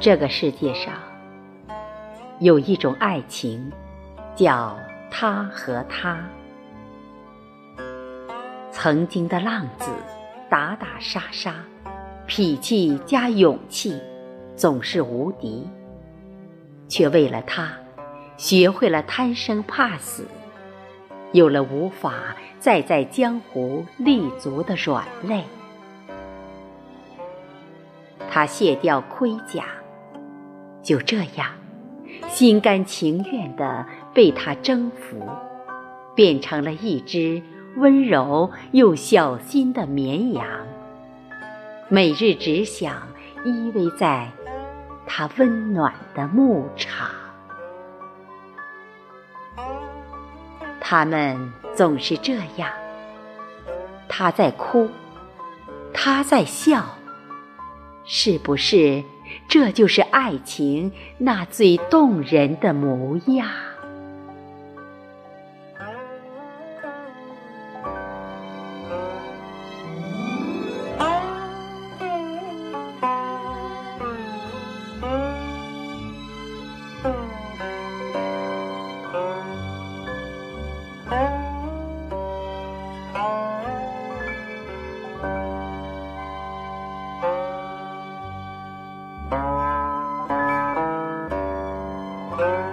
这个世界上有一种爱情，叫他和他。曾经的浪子，打打杀杀，脾气加勇气，总是无敌，却为了他，学会了贪生怕死，有了无法再在江湖立足的软肋。他卸掉盔甲。就这样，心甘情愿地被他征服，变成了一只温柔又小心的绵羊。每日只想依偎在他温暖的牧场。他们总是这样，他在哭，他在笑，是不是？这就是爱情那最动人的模样。啊。